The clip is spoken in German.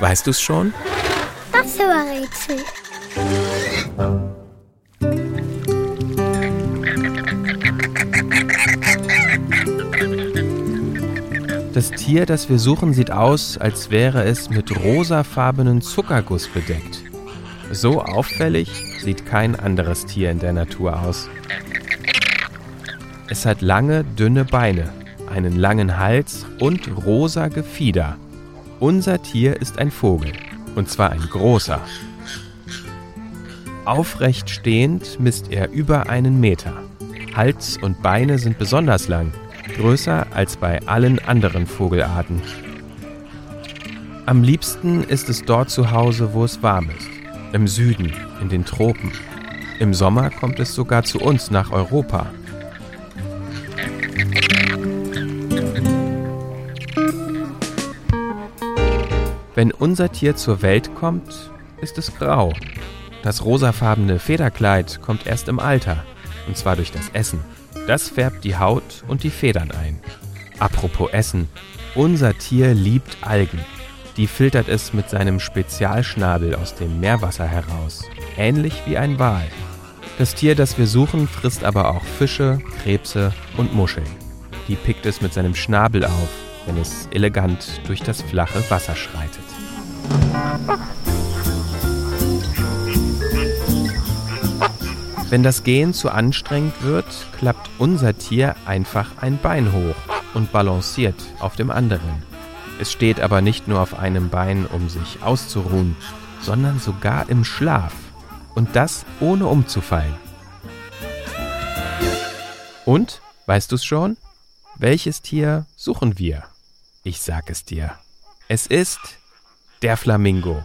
Weißt du's schon? Das Rätsel. Das Tier, das wir suchen, sieht aus, als wäre es mit rosafarbenen Zuckerguss bedeckt. So auffällig sieht kein anderes Tier in der Natur aus. Es hat lange, dünne Beine, einen langen Hals und rosa Gefieder. Unser Tier ist ein Vogel, und zwar ein großer. Aufrecht stehend misst er über einen Meter. Hals und Beine sind besonders lang, größer als bei allen anderen Vogelarten. Am liebsten ist es dort zu Hause, wo es warm ist. Im Süden, in den Tropen. Im Sommer kommt es sogar zu uns nach Europa. Wenn unser Tier zur Welt kommt, ist es grau. Das rosafarbene Federkleid kommt erst im Alter, und zwar durch das Essen. Das färbt die Haut und die Federn ein. Apropos Essen, unser Tier liebt Algen. Die filtert es mit seinem Spezialschnabel aus dem Meerwasser heraus, ähnlich wie ein Wal. Das Tier, das wir suchen, frisst aber auch Fische, Krebse und Muscheln. Die pickt es mit seinem Schnabel auf, wenn es elegant durch das flache Wasser schreitet. Wenn das Gehen zu anstrengend wird, klappt unser Tier einfach ein Bein hoch und balanciert auf dem anderen. Es steht aber nicht nur auf einem Bein, um sich auszuruhen, sondern sogar im Schlaf. Und das ohne umzufallen. Und, weißt du's schon? Welches Tier suchen wir? Ich sag es dir. Es ist der Flamingo.